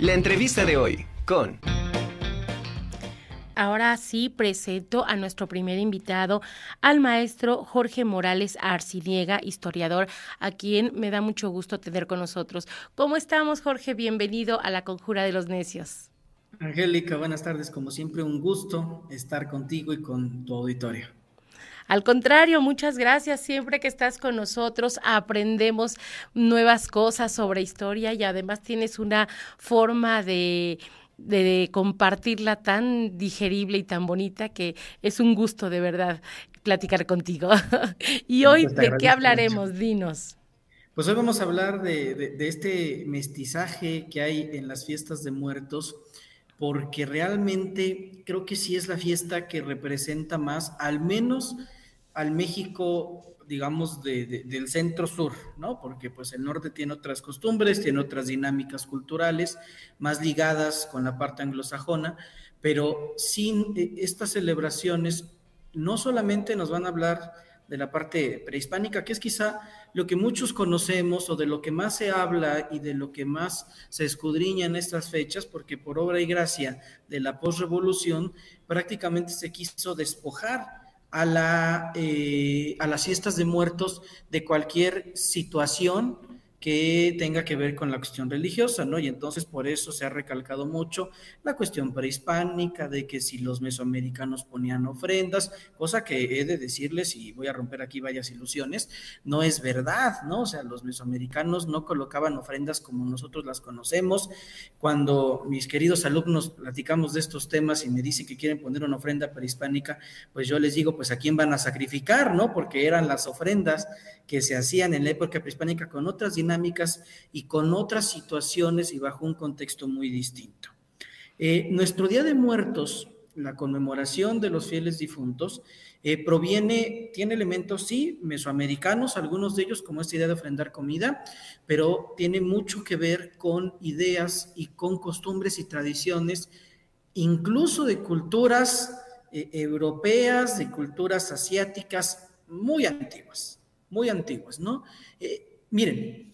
La entrevista de hoy con... Ahora sí presento a nuestro primer invitado, al maestro Jorge Morales Arcidiega, historiador, a quien me da mucho gusto tener con nosotros. ¿Cómo estamos, Jorge? Bienvenido a la Conjura de los Necios. Angélica, buenas tardes. Como siempre, un gusto estar contigo y con tu auditorio. Al contrario, muchas gracias. Siempre que estás con nosotros aprendemos nuevas cosas sobre historia y además tienes una forma de, de compartirla tan digerible y tan bonita que es un gusto de verdad platicar contigo. y hoy, pues ¿de qué hablaremos? Dinos. Pues hoy vamos a hablar de, de, este mestizaje que hay en las fiestas de muertos, porque realmente creo que sí es la fiesta que representa más, al menos al México, digamos, del centro sur, ¿no? Porque pues el norte tiene otras costumbres, tiene otras dinámicas culturales más ligadas con la parte anglosajona, pero sin eh, estas celebraciones no solamente nos van a hablar de la parte prehispánica, que es quizá lo que muchos conocemos o de lo que más se habla y de lo que más se escudriña en estas fechas, porque por obra y gracia de la posrevolución prácticamente se quiso despojar a, la, eh, a las fiestas de muertos de cualquier situación que tenga que ver con la cuestión religiosa, ¿no? Y entonces por eso se ha recalcado mucho la cuestión prehispánica, de que si los mesoamericanos ponían ofrendas, cosa que he de decirles, y voy a romper aquí varias ilusiones, no es verdad, ¿no? O sea, los mesoamericanos no colocaban ofrendas como nosotros las conocemos. Cuando mis queridos alumnos platicamos de estos temas y me dicen que quieren poner una ofrenda prehispánica, pues yo les digo, pues a quién van a sacrificar, ¿no? Porque eran las ofrendas que se hacían en la época prehispánica con otras dinámicas y con otras situaciones y bajo un contexto muy distinto. Eh, nuestro Día de Muertos, la conmemoración de los fieles difuntos, eh, proviene, tiene elementos, sí, mesoamericanos, algunos de ellos como esta idea de ofrendar comida, pero tiene mucho que ver con ideas y con costumbres y tradiciones, incluso de culturas eh, europeas, de culturas asiáticas muy antiguas muy antiguas, ¿no? Miren,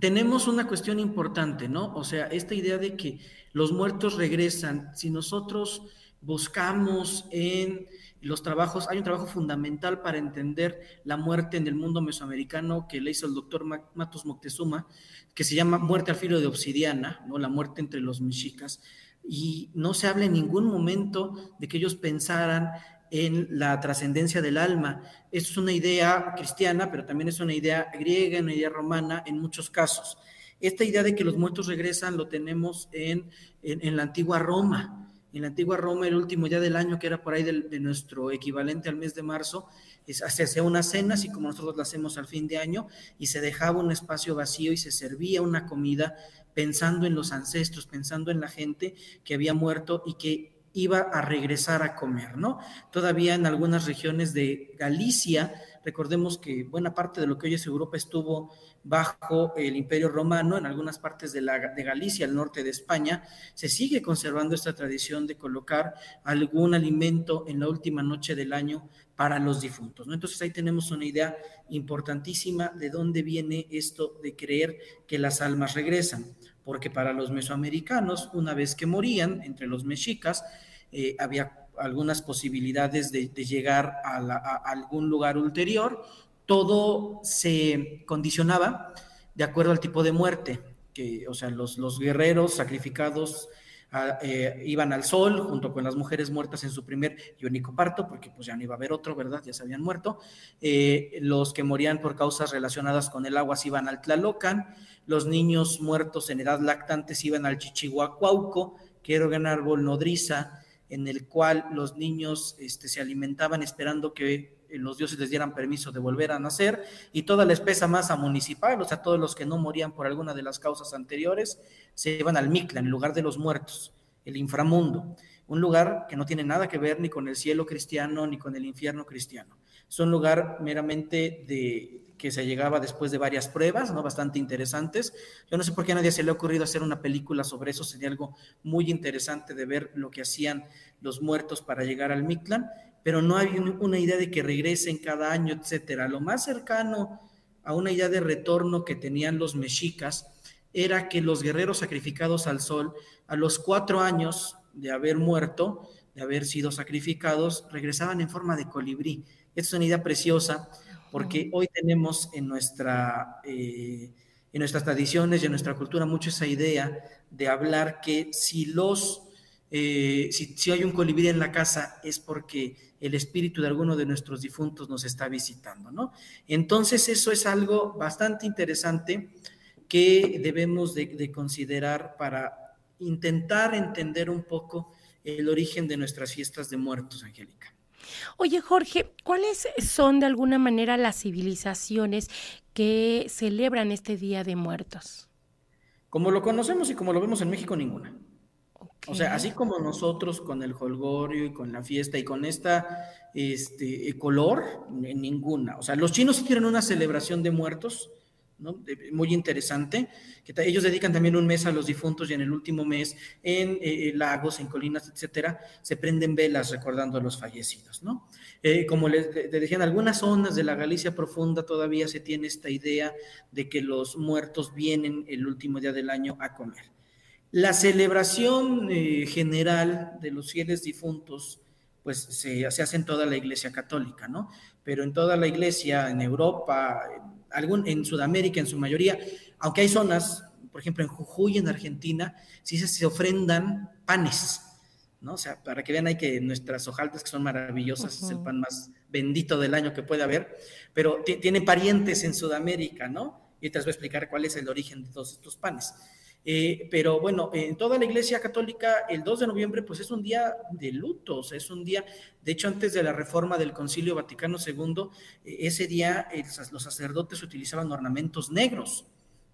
tenemos una cuestión importante, ¿no? O sea, esta idea de que los muertos regresan, si nosotros buscamos en los trabajos, hay un trabajo fundamental para entender la muerte en el mundo mesoamericano que le hizo el doctor Matos Moctezuma, que se llama Muerte al filo de obsidiana, ¿no? La muerte entre los mexicas. Y no se habla en ningún momento de que ellos pensaran en la trascendencia del alma. Es una idea cristiana, pero también es una idea griega, una idea romana en muchos casos. Esta idea de que los muertos regresan lo tenemos en, en, la antigua Roma. En la antigua Roma, el último día del año, que era por ahí de, nuestro equivalente al mes de marzo, se hacía una cena, así como nosotros la hacemos al fin de año, y se dejaba un espacio vacío y se servía una comida pensando en los ancestros, pensando en la gente que había muerto y que iba a regresar a comer, ¿no? Todavía en algunas regiones de Galicia, recordemos que buena parte de lo que hoy es Europa estuvo bajo el Imperio Romano, en algunas partes de, la, de Galicia, al norte de España, se sigue conservando esta tradición de colocar algún alimento en la última noche del año para los difuntos, ¿no? Entonces ahí tenemos una idea importantísima de dónde viene esto de creer que las almas regresan porque para los mesoamericanos, una vez que morían, entre los mexicas, eh, había algunas posibilidades de, llegar a, algún lugar ulterior. Todo se condicionaba de acuerdo al tipo de muerte, que, o sea, los, guerreros sacrificados eh, iban al sol junto con las mujeres muertas en su primer y único parto, porque pues ya no iba a haber otro, ¿verdad? Ya se habían muerto. Eh, los que morían por causas relacionadas con el agua se iban al Tlalocan, los niños muertos en edad lactante se iban al Chichihuacuauco, que era un árbol nodriza en el cual los niños este, se alimentaban esperando que eh, los dioses les dieran permiso de volver a nacer y toda la espesa masa municipal, o sea, todos los que no morían por alguna de las causas anteriores, se iban al Mictlan, en lugar de los muertos, el inframundo, un lugar que no tiene nada que ver ni con el cielo cristiano ni con el infierno cristiano. Es un lugar meramente de que se llegaba después de varias pruebas, ¿no? Bastante interesantes. Yo no sé por qué a nadie se le ha ocurrido hacer una película sobre eso, sería algo muy interesante de ver lo que hacían los muertos para llegar al Mictlán, pero no hay una idea de que regresen cada año, etcétera. Lo más cercano a una idea de retorno que tenían los mexicas era que los guerreros sacrificados al sol, a los cuatro años de haber muerto, de haber sido sacrificados, regresaban en forma de colibrí. Esta es una idea preciosa porque hoy tenemos en, nuestra, eh, en nuestras tradiciones y en nuestra cultura mucho esa idea de hablar que si los eh, si, hay un colibrí en la casa es porque el espíritu de alguno de nuestros difuntos nos está visitando, ¿no? Entonces eso es algo bastante interesante que debemos de, considerar para intentar entender un poco el origen de nuestras fiestas de muertos, Angélica. Oye, Jorge, ¿cuáles son de alguna manera las civilizaciones que celebran este Día de Muertos? Como lo conocemos y como lo vemos en México, ninguna. O sea, así como nosotros con el holgorio y con la fiesta y con esta este, color, ninguna. O sea, los chinos tienen una celebración de muertos, muy interesante, que ellos dedican también un mes a los difuntos y en el último mes en eh, eh, lagos, en colinas, etcétera, se prenden velas recordando a los fallecidos, ¿no? Eh, como les, les decía, en algunas zonas de la Galicia profunda todavía se tiene esta idea de que los muertos vienen el último día del año a comer. La celebración general de los fieles difuntos, pues se, hace en toda la Iglesia Católica, ¿no? Pero en toda la Iglesia, en Europa, en, algún, en Sudamérica en su mayoría, aunque hay zonas, por ejemplo en Jujuy, en Argentina, sí se, ofrendan panes, ¿no? O sea, para que vean ahí que nuestras hojaltas, que son maravillosas, es el pan más bendito del año que puede haber, pero tiene parientes en Sudamérica, ¿no? Y te voy a explicar cuál es el origen de todos estos panes. Eh, pero bueno, en toda la Iglesia Católica, el 2 de noviembre, pues es un día de luto, o sea, es un día, de hecho, antes de la reforma del Concilio Vaticano II, eh, ese día los sacerdotes utilizaban ornamentos negros,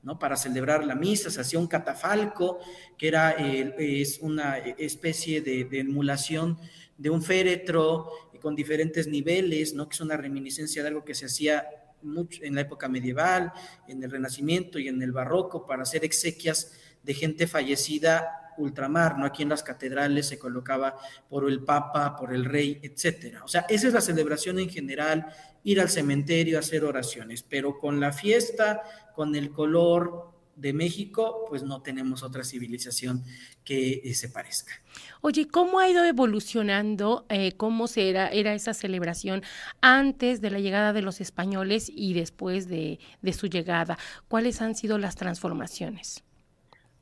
¿no? Para celebrar la misa, se hacía un catafalco, que era es una especie de, de, emulación de un féretro con diferentes niveles, ¿no? Que es una reminiscencia de algo que se hacía en la época medieval, en el Renacimiento y en el Barroco, para hacer exequias de gente fallecida ultramar, ¿no? Aquí en las catedrales se colocaba por el Papa, por el Rey, etcétera. O sea, esa es la celebración en general, ir al cementerio, hacer oraciones, pero con la fiesta, con el color, de México, pues no tenemos otra civilización que eh, se parezca. Oye, ¿cómo ha ido evolucionando? Eh, ¿Cómo era, era esa celebración antes de la llegada de los españoles y después de, su llegada? ¿Cuáles han sido las transformaciones?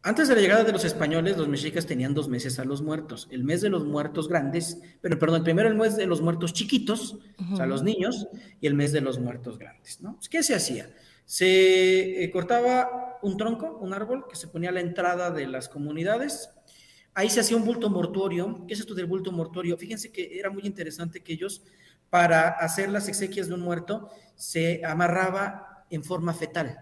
Antes de la llegada de los españoles, los mexicas tenían dos meses a los muertos. El mes de los muertos grandes, pero perdón, primero el mes de los muertos chiquitos, o sea, los niños, y el mes de los muertos grandes, ¿no? ¿Qué se hacía? Se eh, cortaba un tronco, un árbol, que se ponía a la entrada de las comunidades. Ahí se hacía un bulto mortuorio. ¿Qué es esto del bulto mortuorio? Fíjense que era muy interesante que ellos, para hacer las exequias de un muerto, se amarraba en forma fetal,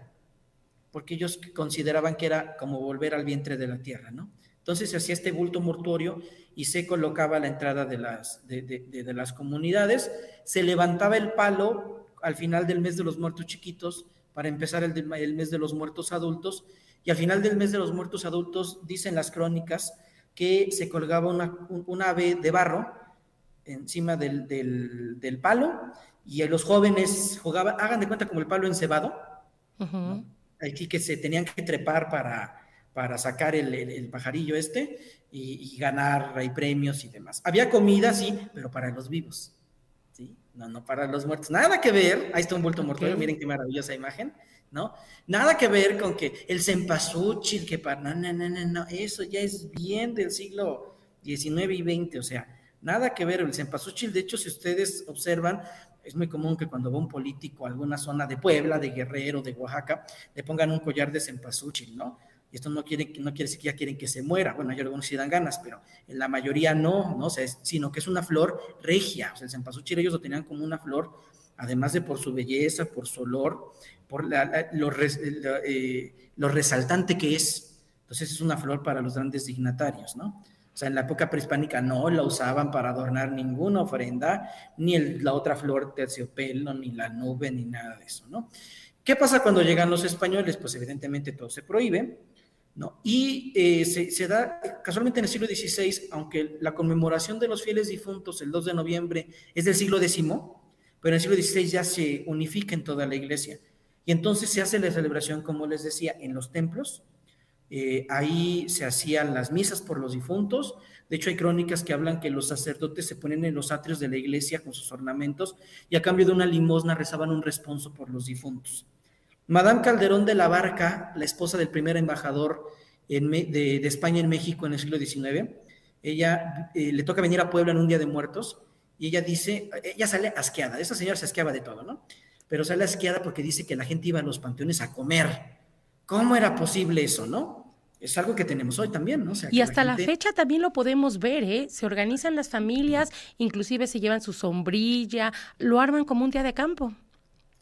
porque ellos consideraban que era como volver al vientre de la tierra, ¿no? Entonces se hacía este bulto mortuorio y se colocaba a la entrada de las, de las comunidades, se levantaba el palo al final del mes de los muertos chiquitos, para empezar el, mes de los muertos adultos, y al final del mes de los muertos adultos dicen las crónicas que se colgaba una, un, ave de barro encima del, del, palo y los jóvenes jugaban, hagan de cuenta como el palo encebado, aquí que se tenían que trepar para, para sacar el, el, pajarillo este y, y ganar hay premios y demás. Había comida, sí, pero para los vivos. No, no para los muertos. Nada que ver. Ahí está un bulto mortuorio. Miren qué maravillosa imagen, ¿no? Nada que ver con que el cempasúchil, que para. No, no, no, no, no. Eso ya es bien del siglo XIX y XX. O sea, nada que ver. El cempasúchil, de hecho, si ustedes observan, es muy común que cuando va un político a alguna zona de Puebla, de Guerrero, de Oaxaca, le pongan un collar de cempasúchil, ¿no? Y esto no quiere, no decir que ya quieren que se muera. Bueno, hay algunos sí dan ganas, pero en la mayoría no, ¿no? O sea, sino que es una flor regia. O sea, el cempasúchil ellos lo tenían como una flor, además de por su belleza, por su olor, por lo, eh, lo, resaltante que es. Entonces es una flor para los grandes dignatarios, ¿no? O sea, en la época prehispánica no la usaban para adornar ninguna ofrenda, ni la otra flor terciopelo, ni la nube, ni nada de eso, ¿no? ¿Qué pasa cuando llegan los españoles? Pues evidentemente todo se prohíbe ¿no? Y eh, se, da casualmente en el siglo XVI, aunque la conmemoración de los fieles difuntos el 2 de noviembre es del siglo X, pero en el siglo XVI ya se unifica en toda la iglesia. Y entonces se hace la celebración, como les decía, en los templos, eh, ahí se hacían las misas por los difuntos. De hecho, hay crónicas que hablan que los sacerdotes se ponen en los atrios de la iglesia con sus ornamentos y a cambio de una limosna rezaban un responso por los difuntos. Madame Calderón de la Barca, la esposa del primer embajador de, España en México en el siglo XIX, ella eh, le toca venir a Puebla en un día de muertos y ella dice, ella sale asqueada, esa señora se asqueaba de todo, ¿no? Pero sale asqueada porque dice que la gente iba a los panteones a comer. ¿Cómo era posible eso, no? Es algo que tenemos hoy también, ¿no? y hasta la, fecha también lo podemos ver, ¿eh? Se organizan las familias, inclusive se llevan su sombrilla, lo arman como un día de campo.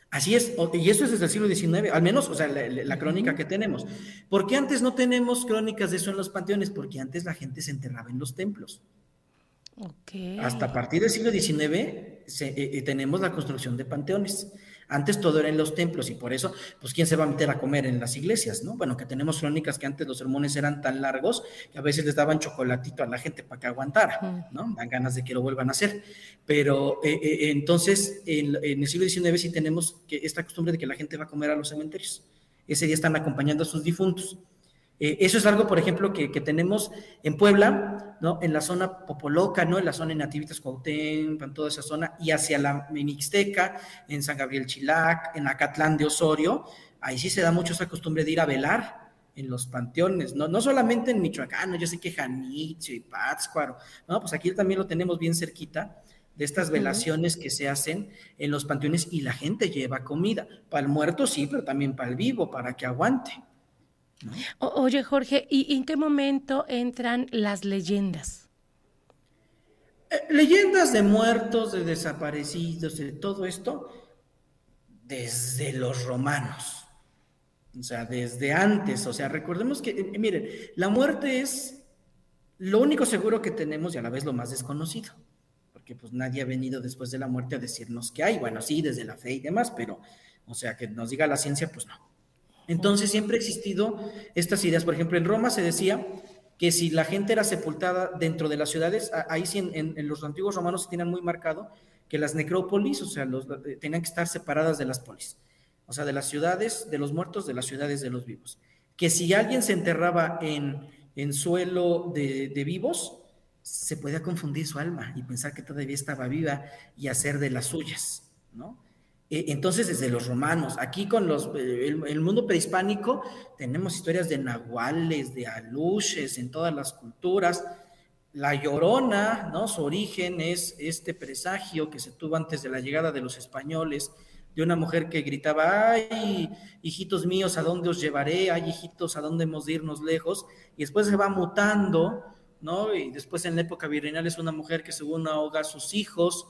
Así es, y eso es desde el siglo XIX, al menos, o sea, la, crónica que tenemos. ¿Por qué antes no tenemos crónicas de eso en los panteones? Porque antes la gente se enterraba en los templos. Okay. Hasta a partir del siglo XIX eh, eh, tenemos la construcción de panteones. Antes todo era en los templos y por eso, pues, ¿quién se va a meter a comer en las iglesias, no? Bueno, que tenemos crónicas que antes los sermones eran tan largos que a veces les daban chocolatito a la gente para que aguantara, ¿no? Dan ganas de que lo vuelvan a hacer. Pero eh, eh, entonces, en, el siglo XIX sí tenemos que esta costumbre de que la gente va a comer a los cementerios. Ese día están acompañando a sus difuntos. Eh, eso es algo, por ejemplo, que, tenemos en Puebla, ¿no? En la zona Popoloca, ¿no? En la zona de Nativitas Cuauhtémoc, en toda esa zona, y hacia la Mixteca, en San Gabriel Chilac, en Acatlán de Osorio, ahí sí se da mucho esa costumbre de ir a velar en los panteones, no, no solamente en Michoacán, yo sé que Janitzio y Pátzcuaro, no, pues aquí también lo tenemos bien cerquita, de estas velaciones que se hacen en los panteones y la gente lleva comida, para el muerto sí, pero también para el vivo, para que aguante oye, Jorge, ¿y en qué momento entran las leyendas? Eh, leyendas de muertos, de desaparecidos, de todo esto, desde los romanos. O sea, desde antes. O sea, recordemos que, eh, miren, la muerte es lo único seguro que tenemos y a la vez lo más desconocido. Porque pues nadie ha venido después de la muerte a decirnos que hay. Bueno, sí, desde la fe y demás, pero, o sea, que nos diga la ciencia, pues no. Entonces siempre ha existido estas ideas. Por ejemplo, en Roma se decía que si la gente era sepultada dentro de las ciudades, ahí sí en, los antiguos romanos se tenían muy marcado que las necrópolis, o sea, los, eh, tenían que estar separadas de las polis, o sea, de las ciudades de los muertos, de las ciudades de los vivos. Que si alguien se enterraba en, en suelo de, de vivos, se podía confundir su alma y pensar que todavía estaba viva y hacer de las suyas, ¿no? Eh, entonces, desde los romanos, aquí con los, eh, el, mundo prehispánico, tenemos historias de nahuales, de aluches en todas las culturas. La llorona, ¿no? Su origen es este presagio que se tuvo antes de la llegada de los españoles, de una mujer que gritaba, ay, hijitos míos, ¿a dónde os llevaré? Ay, hijitos, ¿a dónde hemos de irnos lejos? Y después se va mutando, ¿no? Y después en la época virreinal es una mujer que según ahoga a sus hijos,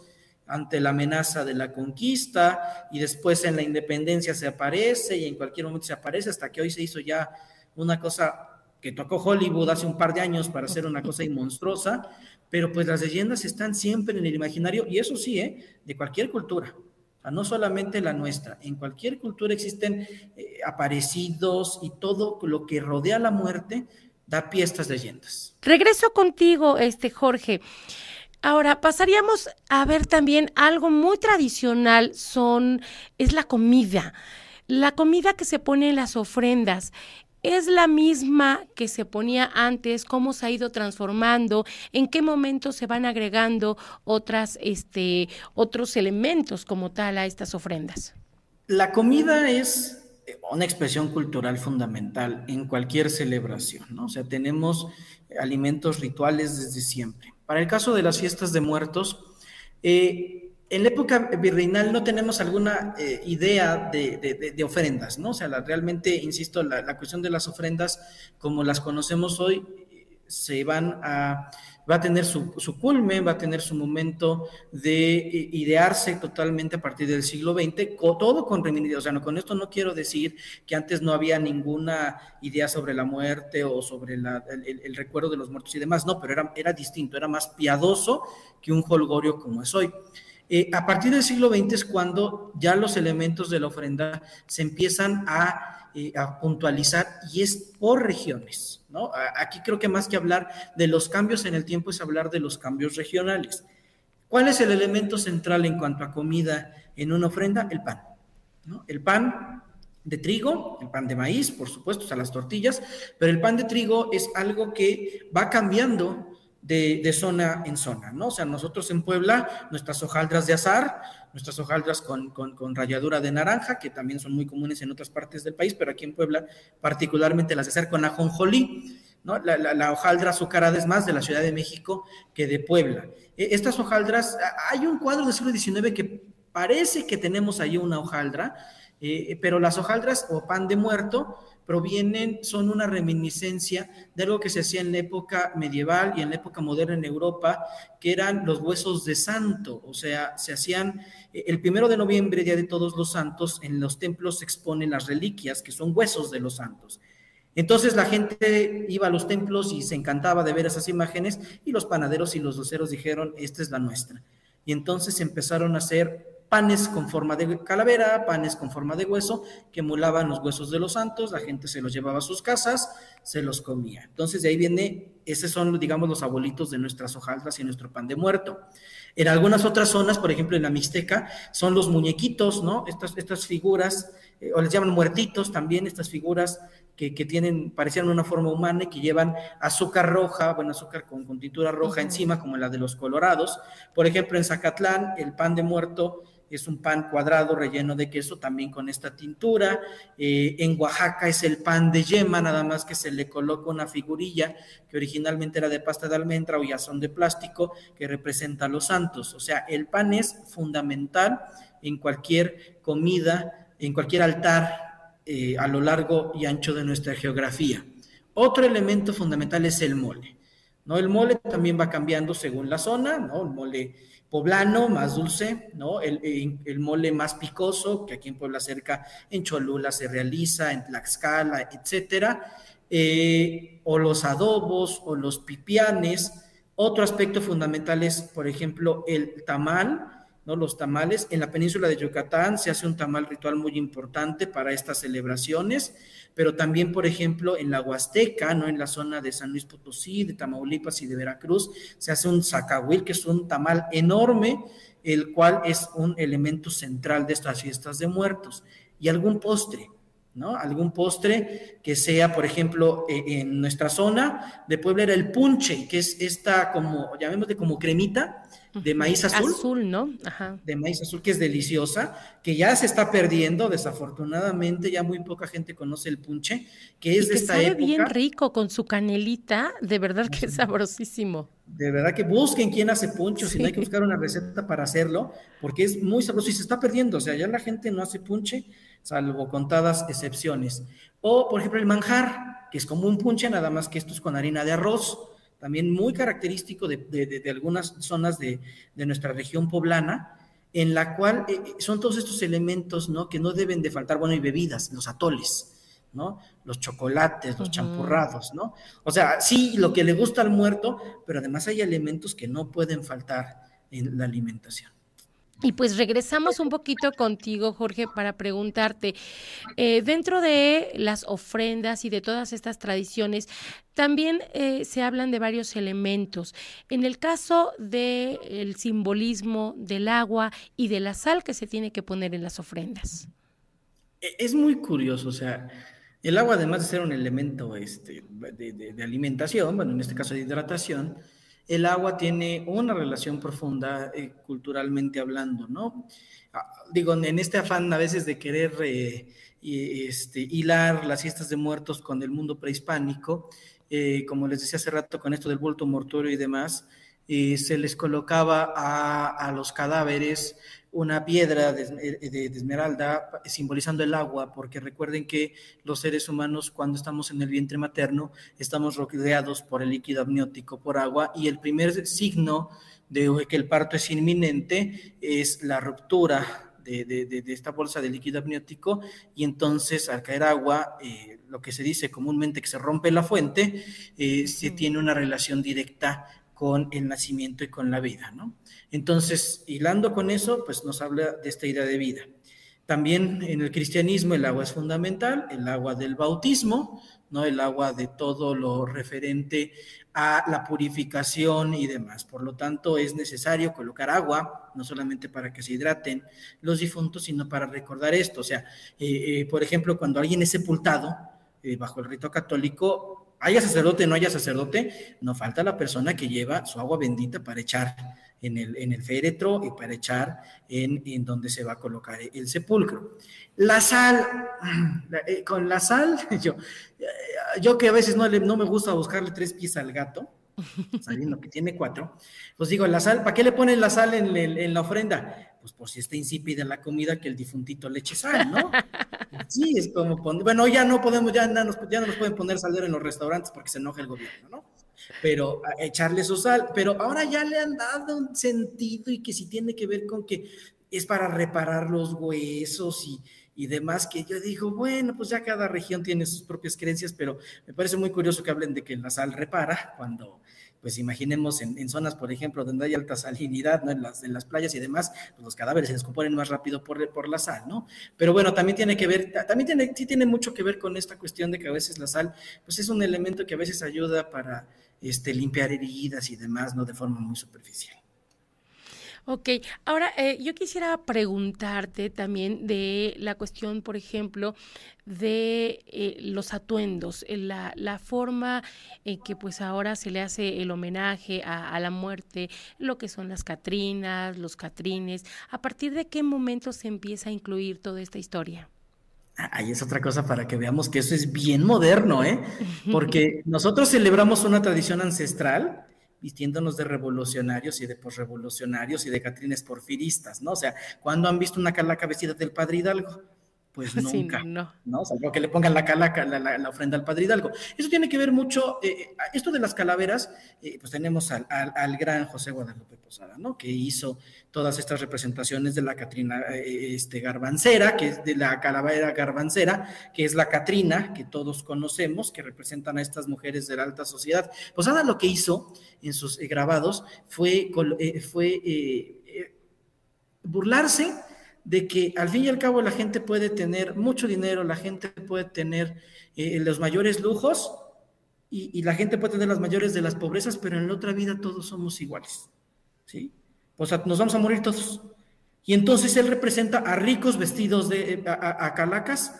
ante la amenaza de la conquista y después en la independencia se aparece y en cualquier momento se aparece hasta que hoy se hizo ya una cosa que tocó Hollywood hace un par de años para hacer una cosa monstruosa, pero pues las leyendas están siempre en el imaginario y eso sí, ¿eh? de cualquier cultura, no solamente la nuestra, en cualquier cultura existen eh, aparecidos y todo lo que rodea la muerte da pie a estas leyendas. Regreso contigo, este Jorge. Ahora, pasaríamos a ver también algo muy tradicional, son, es la comida. La comida que se pone en las ofrendas. ¿Es la misma que se ponía antes? ¿Cómo se ha ido transformando? ¿En qué momento se van agregando otras, este, otros elementos como tal a estas ofrendas? La comida es una expresión cultural fundamental en cualquier celebración, ¿no? O sea, tenemos alimentos rituales desde siempre. Para el caso de las fiestas de muertos, eh, en la época virreinal no tenemos alguna eh, idea de, ofrendas, ¿no? O sea, realmente, insisto, la, cuestión de las ofrendas, como las conocemos hoy, se van a, va a tener su, su culmen, va a tener su momento de eh, idearse totalmente a partir del siglo XX, todo con reminiscencia. O sea, no, con esto no quiero decir que antes no había ninguna idea sobre la muerte o sobre el, recuerdo de los muertos y demás, no, pero era, era distinto, era más piadoso que un holgorio como es hoy. Eh, a partir del siglo XX es cuando ya los elementos de la ofrenda se empiezan a a puntualizar y es por regiones, ¿no? Aquí creo que más que hablar de los cambios en el tiempo es hablar de los cambios regionales. ¿Cuál es el elemento central en cuanto a comida en una ofrenda? El pan, ¿no? El pan de trigo, el pan de maíz, por supuesto, o sea, las tortillas, pero el pan de trigo es algo que va cambiando de, zona en zona, ¿no? O sea, nosotros en Puebla, nuestras hojaldras de azar, nuestras hojaldras con, con, ralladura de naranja, que también son muy comunes en otras partes del país, pero aquí en Puebla particularmente las de azar con ajonjolí, ¿no? La, la, hojaldra azucarada es más de la Ciudad de México que de Puebla. E, estas hojaldras, hay un cuadro del siglo XIX que parece que tenemos ahí una hojaldra, eh, pero las hojaldras o pan de muerto provienen, son una reminiscencia de algo que se hacía en la época medieval y en la época moderna en Europa, que eran los huesos de santo, o sea, se hacían eh, el primero de noviembre, Día de Todos los Santos, en los templos se exponen las reliquias, que son huesos de los santos. Entonces la gente iba a los templos y se encantaba de ver esas imágenes y los panaderos y los dulceros dijeron, esta es la nuestra. Y entonces empezaron a hacer panes con forma de calavera, panes con forma de hueso, que emulaban los huesos de los santos, la gente se los llevaba a sus casas, se los comía. Entonces de ahí viene, esos son, digamos, los abuelitos de nuestras hojaldras y nuestro pan de muerto. En algunas otras zonas, por ejemplo en la Mixteca, son los muñequitos, ¿no? Estas, estas figuras, eh, o les llaman muertitos también, estas figuras que, tienen, parecían una forma humana y que llevan azúcar roja, bueno, azúcar con, con tintura roja encima, como la de los colorados. Por ejemplo, en Zacatlán, el pan de muerto es un pan cuadrado relleno de queso también con esta tintura. Eh, en Oaxaca es el pan de yema, nada más que se le coloca una figurilla que originalmente era de pasta de almendra o ya son de plástico que representa a los santos. O sea, el pan es fundamental en cualquier comida, en cualquier altar eh, a lo largo y ancho de nuestra geografía. Otro elemento fundamental es el mole. ¿no? El mole también va cambiando según la zona, ¿no? El mole poblano, más dulce, ¿no? El, mole más picoso, que aquí en Puebla cerca, en Cholula se realiza, en Tlaxcala, etcétera, eh, o los adobos, o los pipianes. Otro aspecto fundamental es, por ejemplo, el tamal, ¿no? Los tamales. En la península de Yucatán se hace un tamal ritual muy importante para estas celebraciones, pero también, por ejemplo, en la Huasteca, ¿no? En la zona de San Luis Potosí, de Tamaulipas y de Veracruz, se hace un zacahuil, que es un tamal enorme, el cual es un elemento central de estas fiestas de muertos. Y algún postre, ¿no? Algún postre que sea, por ejemplo, e, en nuestra zona de Puebla era el punche, que es esta como, llamémosle como cremita, de maíz azul. Azul, ¿no? Ajá. De maíz azul, que es deliciosa, que ya se está perdiendo, desafortunadamente, ya muy poca gente conoce el punche, que es de esta sabe bien rico con su canelita, de verdad que es sabrosísimo. De verdad que busquen quién hace punche, si no hay que buscar una receta para hacerlo, porque es muy sabroso y se está perdiendo, o sea, ya la gente no hace punche, salvo contadas excepciones. O, por ejemplo, el manjar, que es como un punche, nada más que esto es con harina de arroz, también muy característico de, algunas zonas de, nuestra región poblana, en la cual eh, eh, son todos estos elementos, ¿no? Que no deben de faltar, bueno, y bebidas, los atoles, ¿no? Los chocolates, los champurrados, ¿no? O sea, sí, lo que le gusta al muerto, pero además hay elementos que no pueden faltar en la alimentación. Y pues regresamos un poquito contigo, Jorge, para preguntarte, eh, dentro de las ofrendas y de todas estas tradiciones, también eh, se hablan de varios elementos. En el caso del simbolismo del agua y de la sal que se tiene que poner en las ofrendas. E, es muy curioso, o sea, el agua además de ser un elemento este, de alimentación, bueno, en este caso de hidratación, el agua tiene una relación profunda eh, culturalmente hablando, ¿no? Ah, digo, en este afán a veces de querer eh, este, hilar las fiestas de muertos con el mundo prehispánico, eh, como les decía hace rato con esto del vuelto mortuorio y demás, se les colocaba a los cadáveres una piedra eh, de, esmeralda simbolizando el agua, porque recuerden que los seres humanos cuando estamos en el vientre materno estamos rodeados por el líquido amniótico, por agua, y el primer signo de que el parto es inminente es la ruptura de, esta bolsa de líquido amniótico y entonces al caer agua, eh, lo que se dice comúnmente que se rompe la fuente, eh, se tiene una relación directa con el nacimiento y con la vida, ¿no? Entonces, hilando con eso, pues nos habla de esta idea de vida. También en el cristianismo el agua es fundamental, el agua del bautismo, ¿no? El agua de todo lo referente a la purificación y demás. Por lo tanto, es necesario colocar agua, no solamente para que se hidraten los difuntos, sino para recordar esto. O sea, eh, eh, por ejemplo, cuando alguien es sepultado eh, bajo el rito católico, haya sacerdote o no haya sacerdote, no falta la persona que lleva su agua bendita para echar en el, en el féretro y para echar en, en donde se va a colocar el sepulcro. La sal, eh, con la sal, yo, yo que a veces no, le, no me gusta buscarle tres pies al gato, sabiendo que tiene cuatro, pues digo, la sal, ¿para qué le ponen la sal en, en la ofrenda? Pues por si está insípida la comida, que el difuntito le eche sal, ¿no? Sí, es como poner, bueno, ya no podemos, ya no, nos, ya no nos pueden poner salero en los restaurantes porque se enoja el gobierno, ¿no? pero echarle su sal, pero ahora ya le han dado un sentido y que si tiene que ver con que es para reparar los huesos y, y demás, que yo digo, bueno, pues ya cada región tiene sus propias creencias, pero me parece muy curioso que hablen de que la sal repara cuando pues imaginemos en, zonas, por ejemplo, donde hay alta salinidad, ¿no? En las, las playas y demás, pues los cadáveres se descomponen más rápido por, por la sal, ¿no? Pero bueno, también tiene que ver, también tiene, sí tiene mucho que ver con esta cuestión de que a veces la sal, pues es un elemento que a veces ayuda para este, limpiar heridas y demás, ¿no? De forma muy superficial. Ok, ahora eh, yo quisiera preguntarte también de la cuestión, por ejemplo, de eh, los atuendos, eh, la, la, forma en que pues ahora se le hace el homenaje a, a, la muerte, lo que son las Catrinas, los Catrines, ¿a partir de qué momento se empieza a incluir toda esta historia? Ahí es otra cosa para que veamos que eso es bien moderno, ¿eh? Porque nosotros celebramos una tradición ancestral vistiéndonos de revolucionarios y de posrevolucionarios y de catrines porfiristas, ¿no? O sea, ¿cuándo han visto una calaca vestida del padre Hidalgo? Pues nunca, no. ¿no? O que le pongan la calaca, la, ofrenda al Padre Hidalgo. Eso tiene que ver mucho, eh, eh, esto de las calaveras, eh, pues tenemos al, al, gran José Guadalupe Posada, ¿no? Que hizo todas estas representaciones de la Catrina este, Garbancera, que es de la calavera Garbancera, que es la Catrina, que todos conocemos, que representan a estas mujeres de la alta sociedad. Posada lo que hizo en sus grabados fue, fue burlarse de que al fin y al cabo la gente puede tener mucho dinero, la gente puede tener eh, los mayores lujos y, la gente puede tener las mayores de las pobrezas, pero en la otra vida todos somos iguales. ¿sí? O sea, nos vamos a morir todos. Y entonces él representa a ricos vestidos de, eh, a, calacas,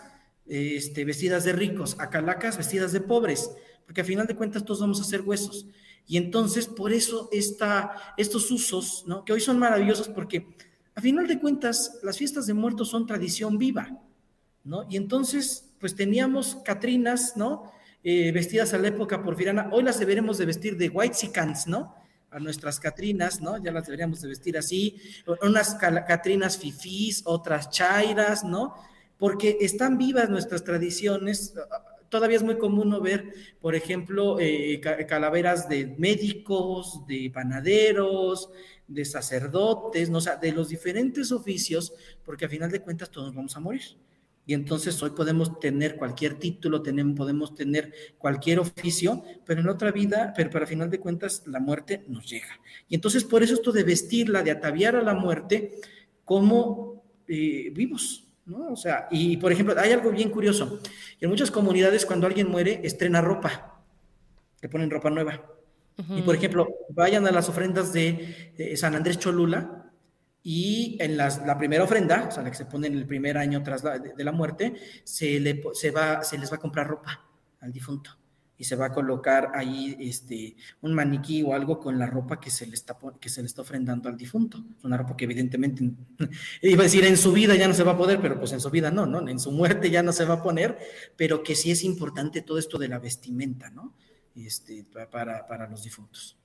este, vestidas de ricos, a calacas vestidas de pobres, porque al final de cuentas todos vamos a ser huesos. Y entonces por eso está estos usos, ¿no? que hoy son maravillosos porque a final de cuentas, las fiestas de muertos son tradición viva, ¿no? Y entonces, pues teníamos Catrinas, ¿no? Eh, vestidas a la época porfiriana. Hoy las deberemos de vestir de white sicans, ¿no? A nuestras Catrinas, ¿no? Ya las deberíamos de vestir así. Unas Catrinas fifís, otras chairas, ¿no? Porque están vivas nuestras tradiciones. Todavía es muy común ¿no? ver, por ejemplo, eh, calaveras de médicos, de panaderos, de sacerdotes, ¿no? o sea, de los diferentes oficios, porque a final de cuentas todos vamos a morir. Y entonces hoy podemos tener cualquier título, tenemos, podemos tener cualquier oficio, pero en otra vida, pero para final de cuentas la muerte nos llega. Y entonces por eso esto de vestirla, de ataviar a la muerte como eh, vivos, ¿no? O sea, y por ejemplo, hay algo bien curioso. En muchas comunidades cuando alguien muere, estrena ropa, le ponen ropa nueva. Y por ejemplo, vayan a las ofrendas de, San Andrés Cholula y en la primera ofrenda, o sea, la que se pone en el primer año tras la, de, la muerte, se, le, se, va, se les va a comprar ropa al difunto y se va a colocar ahí este, un maniquí o algo con la ropa que se, le está, que se le está ofrendando al difunto. Una ropa que evidentemente, iba a decir en su vida ya no se va a poder, pero pues en su vida no, ¿no? En su muerte ya no se va a poner, pero que sí es importante todo esto de la vestimenta, ¿no? Este, para, para los difuntos.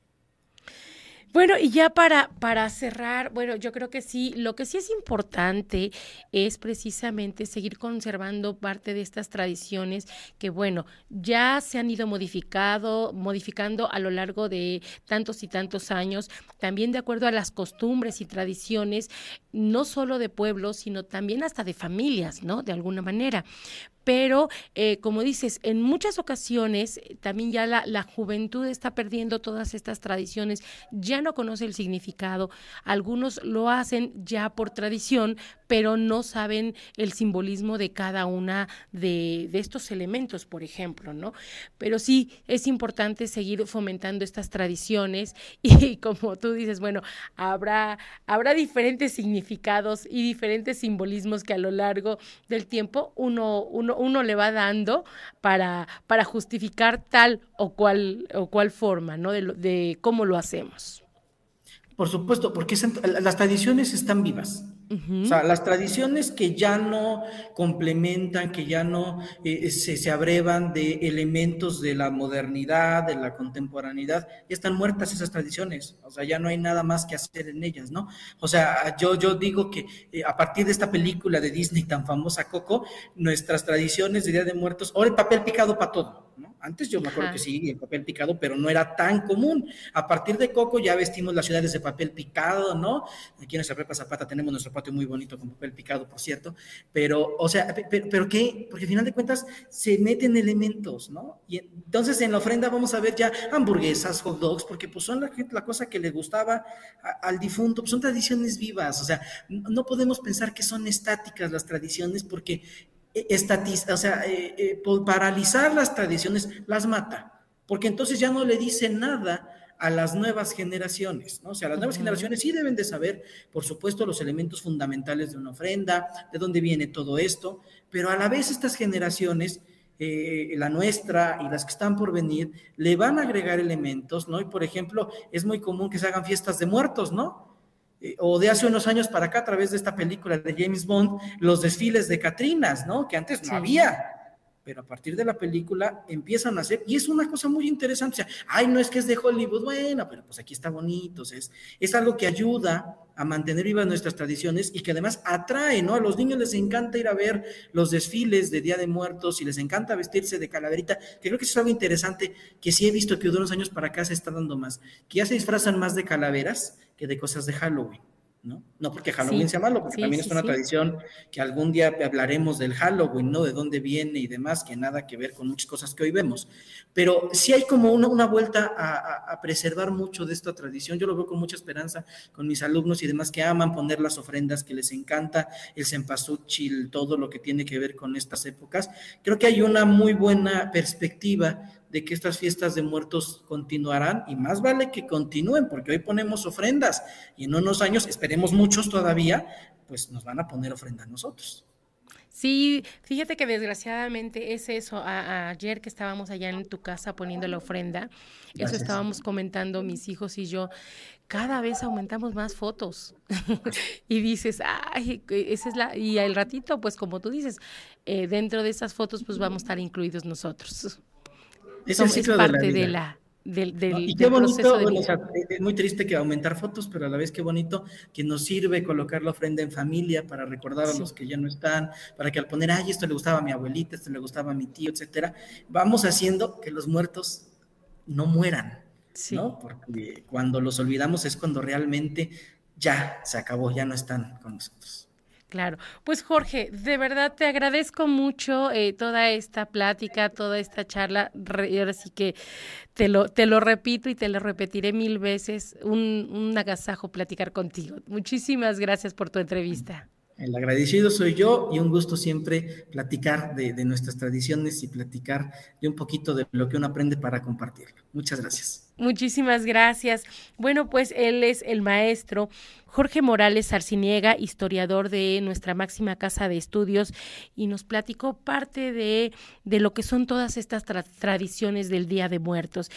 Bueno, y ya para, para cerrar, bueno, yo creo que sí, lo que sí es importante es precisamente seguir conservando parte de estas tradiciones que, bueno, ya se han ido modificado, modificando a lo largo de tantos y tantos años, también de acuerdo a las costumbres y tradiciones, no solo de pueblos, sino también hasta de familias, ¿no? De alguna manera. Pero eh, como dices, en muchas ocasiones eh, también ya la, la juventud está perdiendo todas estas tradiciones, ya no conoce el significado, algunos lo hacen ya por tradición, pero no saben el simbolismo de cada una de, de, estos elementos, por ejemplo, ¿no? Pero sí es importante seguir fomentando estas tradiciones y como tú dices, bueno, habrá, habrá diferentes significados y diferentes simbolismos que a lo largo del tiempo uno, uno, uno le va dando para, para justificar tal o cual, o cual forma, ¿no? De, de cómo lo hacemos. Por supuesto, porque las tradiciones están vivas. O sea, las tradiciones que ya no complementan, que ya no eh, se, se, abrevan de elementos de la modernidad, de la contemporaneidad, ya están muertas esas tradiciones. O sea, ya no hay nada más que hacer en ellas, ¿no? O sea, yo, yo digo que eh, a partir de esta película de Disney tan famosa, Coco, nuestras tradiciones de Día de Muertos, ahora el papel picado para todo, ¿no? Antes yo me acuerdo Ajá. que sí, el papel picado, pero no era tan común. A partir de Coco ya vestimos las ciudades de papel picado, ¿no? Aquí en nuestra prepa Zapata tenemos nuestro patio muy bonito con papel picado, por cierto. Pero, o sea, pero, pero ¿qué? Porque al final de cuentas se meten elementos, ¿no? Y entonces en la ofrenda vamos a ver ya hamburguesas, hot dogs, porque pues son la, la cosa que le gustaba a, al difunto, pues son tradiciones vivas. O sea, no podemos pensar que son estáticas las tradiciones porque estatiza, o sea, eh, eh, paralizar las tradiciones las mata, porque entonces ya no le dice nada a las nuevas generaciones, ¿no? O sea, las nuevas uh -huh. generaciones sí deben de saber, por supuesto, los elementos fundamentales de una ofrenda, de dónde viene todo esto, pero a la vez estas generaciones, eh, la nuestra y las que están por venir, le van a agregar elementos, ¿no? Y por ejemplo, es muy común que se hagan fiestas de muertos, ¿no? O de hace unos años para acá, a través de esta película de James Bond, los desfiles de Catrinas, ¿no? Que antes no sí. había. Pero a partir de la película empiezan a hacer, y es una cosa muy interesante. O sea, ay, no es que es de Hollywood, bueno, pero pues aquí está bonito. O sea, es, es algo que ayuda a mantener vivas nuestras tradiciones y que además atrae, ¿no? A los niños les encanta ir a ver los desfiles de Día de Muertos y les encanta vestirse de calaverita, que creo que eso es algo interesante que sí he visto que de unos años para acá se está dando más, que ya se disfrazan más de calaveras que de cosas de Halloween. ¿No? No porque Halloween sí, sea malo, porque sí, también sí, es una tradición que algún día hablaremos del Halloween, ¿no? De dónde viene y demás, que nada que ver con muchas cosas que hoy vemos. Pero sí hay como una, una vuelta a, a, a, preservar mucho de esta tradición. Yo lo veo con mucha esperanza con mis alumnos y demás que aman poner las ofrendas, que les encanta el cempasúchil, todo lo que tiene que ver con estas épocas. Creo que hay una muy buena perspectiva de que estas fiestas de muertos continuarán y más vale que continúen porque hoy ponemos ofrendas y en unos años, esperemos muchos todavía, pues nos van a poner ofrenda a nosotros. Sí, fíjate que desgraciadamente es eso. A, ayer que estábamos allá en tu casa poniendo la ofrenda, Gracias. eso estábamos comentando mis hijos y yo. Cada vez aumentamos más fotos y dices, ay, esa es la. Y al ratito, pues como tú dices, eh, dentro de esas fotos, pues vamos a estar incluidos nosotros. Es, el ciclo es parte de la, de la del, del, y qué bonito, bueno, o sea, es muy triste que aumentar fotos, pero a la vez qué bonito que nos sirve colocar la ofrenda en familia para recordar a los que ya no están, para que al poner, ay, esto le gustaba a mi abuelita, esto le gustaba a mi tío, etcétera, vamos haciendo que los muertos no mueran, sí. ¿no? Porque cuando los olvidamos es cuando realmente ya se acabó, ya no están con nosotros. Claro, pues Jorge, de verdad te agradezco mucho eh, toda esta plática, toda esta charla, ahora sí que te lo, te lo repito y te lo repetiré mil veces, un, un agasajo platicar contigo. Muchísimas gracias por tu entrevista. El agradecido soy yo y un gusto siempre platicar de, de, nuestras tradiciones y platicar de un poquito de lo que uno aprende para compartirlo. Muchas gracias. Muchísimas gracias. Bueno, pues él es el maestro Jorge Morales Arciniega, historiador de nuestra máxima casa de estudios, y nos platicó parte de, de lo que son todas estas tra tradiciones del Día de Muertos.